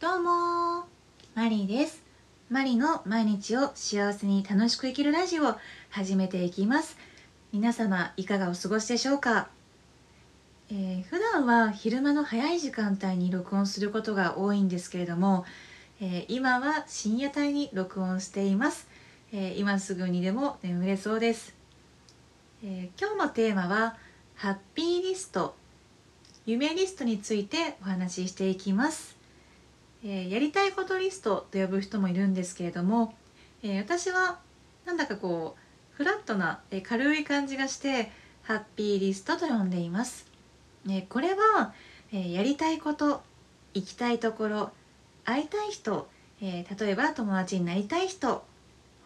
どうもマリーです。マリの毎日を幸せに楽しく生きるラジオを始めていきます。皆様いかがお過ごしでしょうか、えー、普段は昼間の早い時間帯に録音することが多いんですけれども、えー、今は深夜帯に録音しています、えー、今すぐにでも眠れそうです、え今日のテーマはハッピーリスト。夢リストについてお話ししていきます。え、やりたいことリストと呼ぶ人もいるんですけれども、え、私はなんだかこうフラットな、え、軽い感じがしてハッピーリストと呼んでいます、えこれは、えやりたいこと行きたいところ会いたい人、え例えば友達になりたい人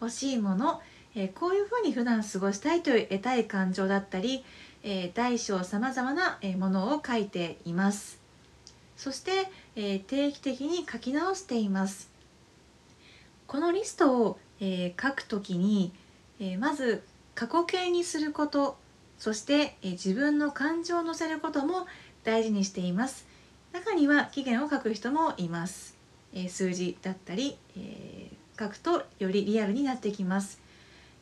欲しいもの、えこういうふうに普段過ごしたいという得たい感情だったり、え大小さまざまなものを書いています。そして、えー、定期的に書き直しています。このリストを、えー、書くときに、えー、まず過去形にすることそして、え自分の感情を乗せることも大事にしています。中には期限を書く人もいます、え数字だったり、え書くとよりリアルになってきます、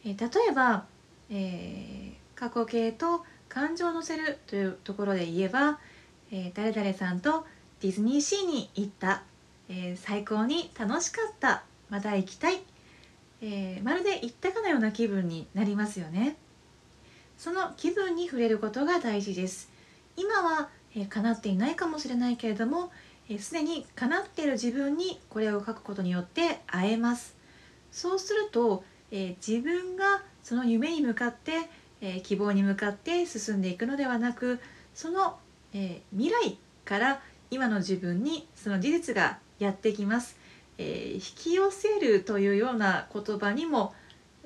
え例えば、え過去形と感情を乗せるというところで言えば、え誰々さんとディズニーシーに行った、えー、最高に楽しかった。また行きたい、えー、まるで行ったかのような気分になりますよね。その気分に触れることが大事です。今は、えー、叶っていないかもしれないけれどもすで、えー、に叶っている自分にこれを書くことによって会えます。そうすると、えー、自分がその夢に向かって、えー、希望に向かって進んでいくのではなくその、えー、未来から今の自分にその事実がやってきます、えー、引き寄せるというような言葉にも、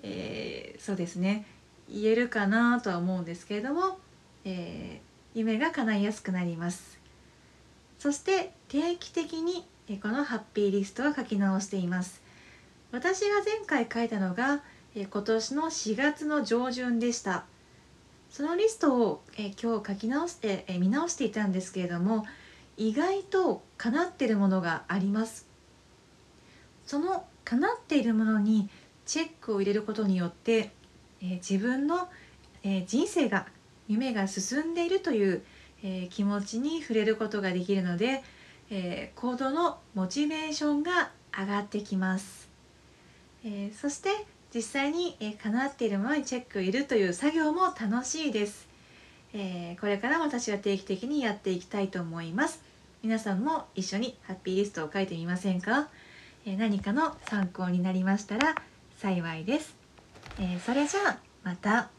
えー、そうですね言えるかなとは思うんですけれども、えー、夢が叶いやすくなります。そして定期的にこのハッピーリストは書き直しています。私が前回書いたのが今年の4月の上旬でした。そのリストを今日書き直して見直していたんですけれども意外と叶っているものがあります。その叶っているものにチェックを入れることによって、えー、自分の、えー、人生が夢が進んでいるという、えー、気持ちに触れることができるので、え行動のモチベーションが上がってきます、えそして実際に、え叶っているものにチェックを入れるという作業も楽しいです。えー、これから私は定期的にやっていきたいと思います。皆さんも一緒にハッピーリストを書いてみませんか、えー、何かの参考になりましたら幸いです、えー、それじゃあまた。